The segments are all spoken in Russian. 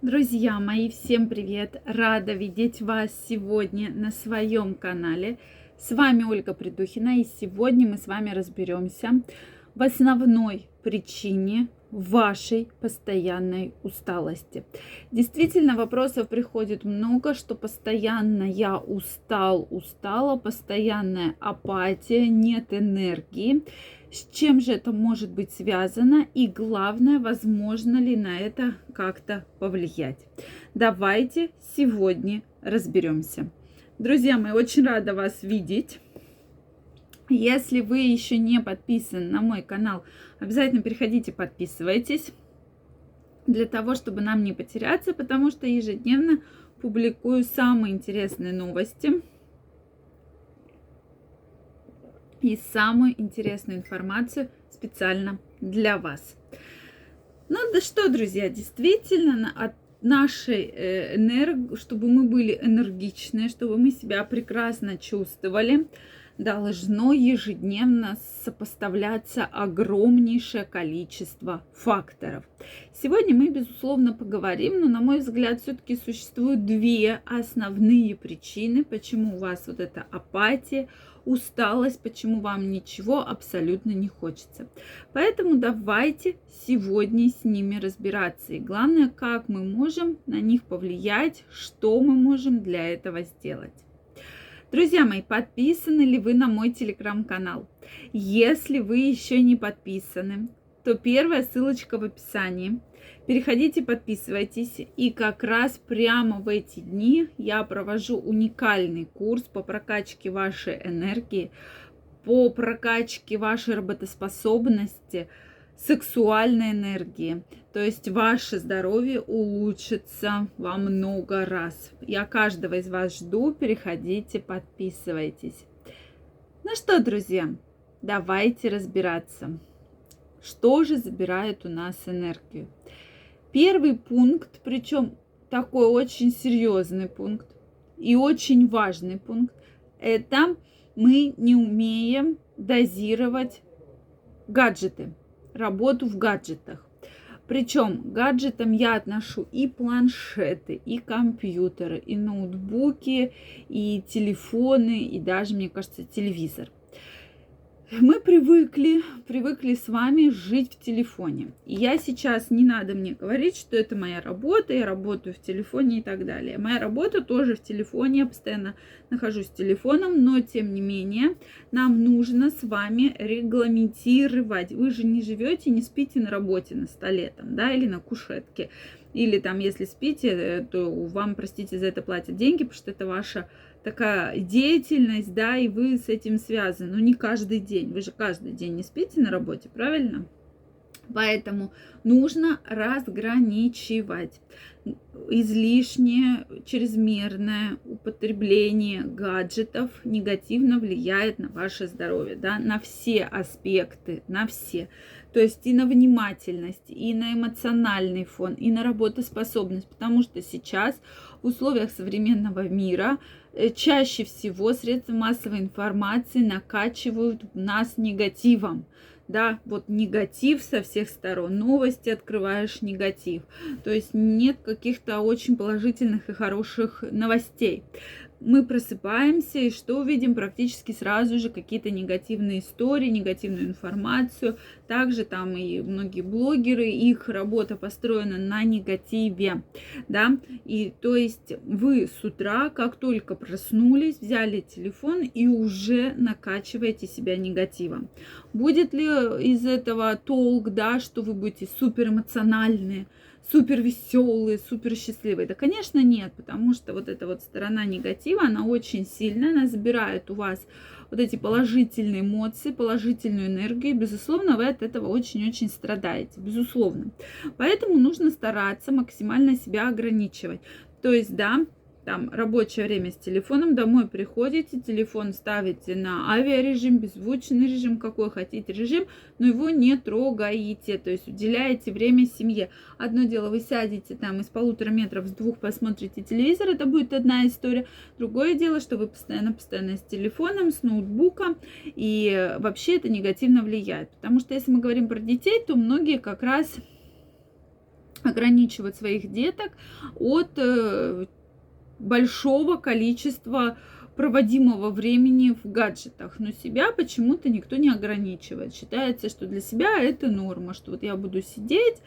Друзья мои, всем привет! Рада видеть вас сегодня на своем канале. С вами Ольга Придухина, и сегодня мы с вами разберемся в основной причине вашей постоянной усталости. Действительно, вопросов приходит много, что постоянно я устал, устала, постоянная апатия, нет энергии. С чем же это может быть связано и главное, возможно ли на это как-то повлиять. Давайте сегодня разберемся. Друзья мои, очень рада вас видеть. Если вы еще не подписаны на мой канал, обязательно переходите, подписывайтесь, для того, чтобы нам не потеряться, потому что ежедневно публикую самые интересные новости и самую интересную информацию специально для вас. Ну да что, друзья, действительно, от нашей э, энергии, чтобы мы были энергичны, чтобы мы себя прекрасно чувствовали, должно ежедневно сопоставляться огромнейшее количество факторов. Сегодня мы, безусловно, поговорим, но, на мой взгляд, все-таки существуют две основные причины, почему у вас вот эта апатия, усталость, почему вам ничего абсолютно не хочется. Поэтому давайте сегодня с ними разбираться. И главное, как мы можем на них повлиять, что мы можем для этого сделать. Друзья мои, подписаны ли вы на мой телеграм-канал? Если вы еще не подписаны, то первая ссылочка в описании. Переходите, подписывайтесь. И как раз прямо в эти дни я провожу уникальный курс по прокачке вашей энергии, по прокачке вашей работоспособности – сексуальной энергии. То есть ваше здоровье улучшится во много раз. Я каждого из вас жду. Переходите, подписывайтесь. Ну что, друзья, давайте разбираться. Что же забирает у нас энергию? Первый пункт, причем такой очень серьезный пункт и очень важный пункт, это мы не умеем дозировать гаджеты работу в гаджетах. Причем гаджетам я отношу и планшеты, и компьютеры, и ноутбуки, и телефоны, и даже, мне кажется, телевизор мы привыкли, привыкли с вами жить в телефоне. И я сейчас, не надо мне говорить, что это моя работа, я работаю в телефоне и так далее. Моя работа тоже в телефоне, я постоянно нахожусь с телефоном, но тем не менее нам нужно с вами регламентировать. Вы же не живете, не спите на работе на столе там, да, или на кушетке. Или там, если спите, э, то вам, простите, за это платят деньги, потому что это ваша такая деятельность, да, и вы с этим связаны. Но не каждый день. Вы же каждый день не спите на работе, правильно? Поэтому нужно разграничивать излишнее, чрезмерное употребление гаджетов негативно влияет на ваше здоровье, да, на все аспекты, на все. То есть и на внимательность, и на эмоциональный фон, и на работоспособность, потому что сейчас в условиях современного мира э, чаще всего средства массовой информации накачивают нас негативом да, вот негатив со всех сторон, новости открываешь негатив, то есть нет каких-то очень положительных и хороших новостей мы просыпаемся и что увидим практически сразу же какие-то негативные истории, негативную информацию. Также там и многие блогеры, их работа построена на негативе, да, и то есть вы с утра, как только проснулись, взяли телефон и уже накачиваете себя негативом. Будет ли из этого толк, да, что вы будете супер эмоциональные, супер веселые, супер счастливые. Да, конечно, нет, потому что вот эта вот сторона негатива, она очень сильная, она забирает у вас вот эти положительные эмоции, положительную энергию. И, безусловно, вы от этого очень-очень страдаете, безусловно. Поэтому нужно стараться максимально себя ограничивать. То есть, да, там рабочее время с телефоном, домой приходите, телефон ставите на авиарежим, беззвучный режим, какой хотите режим, но его не трогаете, то есть уделяете время семье. Одно дело, вы сядете там из полутора метров, с двух посмотрите телевизор, это будет одна история. Другое дело, что вы постоянно-постоянно с телефоном, с ноутбуком, и вообще это негативно влияет. Потому что если мы говорим про детей, то многие как раз ограничивать своих деток от э, большого количества проводимого времени в гаджетах, но себя почему-то никто не ограничивает. Считается, что для себя это норма, что вот я буду сидеть,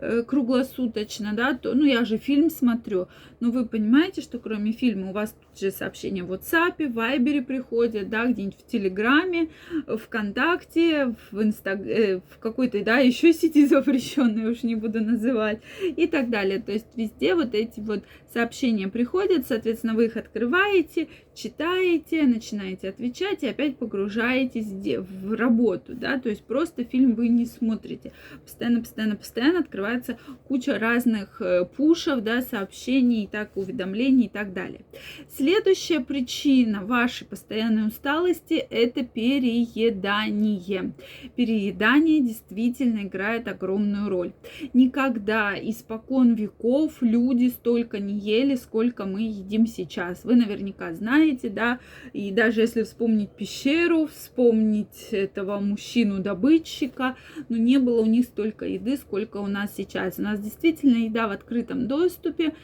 Э, круглосуточно, да, то, ну, я же фильм смотрю, но вы понимаете, что кроме фильма у вас тут же сообщения в WhatsApp, в Viber приходят, да, где-нибудь в Телеграме, ВКонтакте, в, Инстаг... Э, в какой-то, да, еще сети запрещенной, уж не буду называть, и так далее. То есть везде вот эти вот сообщения приходят, соответственно, вы их открываете, читаете, начинаете отвечать и опять погружаетесь в работу, да, то есть просто фильм вы не смотрите. Постоянно, постоянно, постоянно открывается куча разных э, пушев, да, сообщений, так, уведомлений и так далее. Следующая причина вашей постоянной усталости – это переедание. Переедание действительно играет огромную роль. Никогда испокон веков люди столько не ели, сколько мы едим сейчас. Вы наверняка знаете, знаете, да, и даже если вспомнить пещеру, вспомнить этого мужчину-добытчика, ну, не было у них столько еды, сколько у нас сейчас. У нас действительно еда в открытом доступе,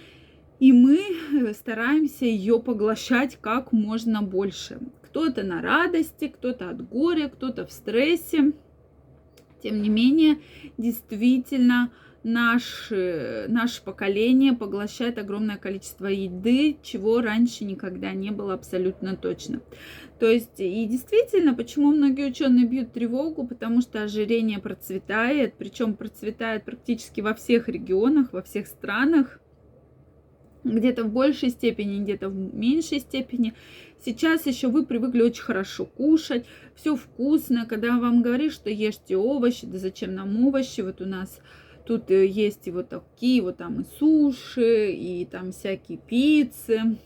и мы стараемся ее поглощать как можно больше. Кто-то на радости, кто-то от горя, кто-то в стрессе. Тем не менее, действительно, наше, наше поколение поглощает огромное количество еды, чего раньше никогда не было абсолютно точно. То есть, и действительно, почему многие ученые бьют тревогу, потому что ожирение процветает, причем процветает практически во всех регионах, во всех странах, где-то в большей степени, где-то в меньшей степени. Сейчас еще вы привыкли очень хорошо кушать, все вкусно, когда вам говорят, что ешьте овощи, да зачем нам овощи, вот у нас Тут э, есть и вот такие вот там и суши, и там всякие пиццы,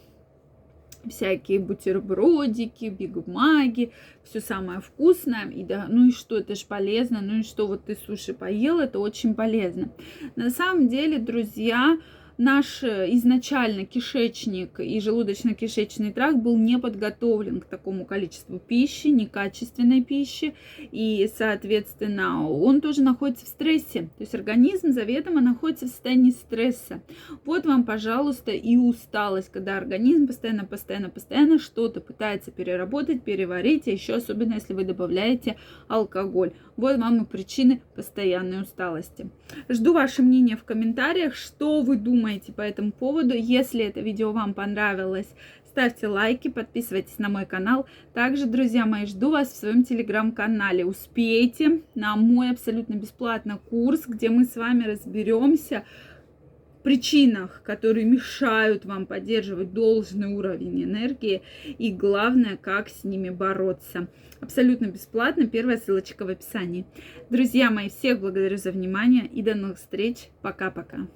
всякие бутербродики, бигмаги, все самое вкусное. И да, ну и что, это же полезно, ну и что, вот ты суши поел, это очень полезно. На самом деле, друзья, наш э, изначально кишечник и желудочно-кишечный тракт был не подготовлен к такому количеству пищи, некачественной пищи, и, соответственно, он тоже находится в стрессе. То есть организм заведомо находится в состоянии стресса. Вот вам, пожалуйста, и усталость, когда организм постоянно, постоянно, постоянно что-то пытается переработать, переварить, а еще особенно, если вы добавляете алкоголь. Вот вам и причины постоянной усталости. Жду ваше мнение в комментариях, что вы думаете по этому поводу. Если это видео вам понравилось, ставьте лайки, подписывайтесь на мой канал. Также, друзья мои, жду вас в своем телеграм-канале. Успейте на мой абсолютно бесплатный курс, где мы с вами разберемся причинах, которые мешают вам поддерживать должный уровень энергии и главное, как с ними бороться. Абсолютно бесплатно, первая ссылочка в описании. Друзья мои, всех благодарю за внимание и до новых встреч. Пока-пока.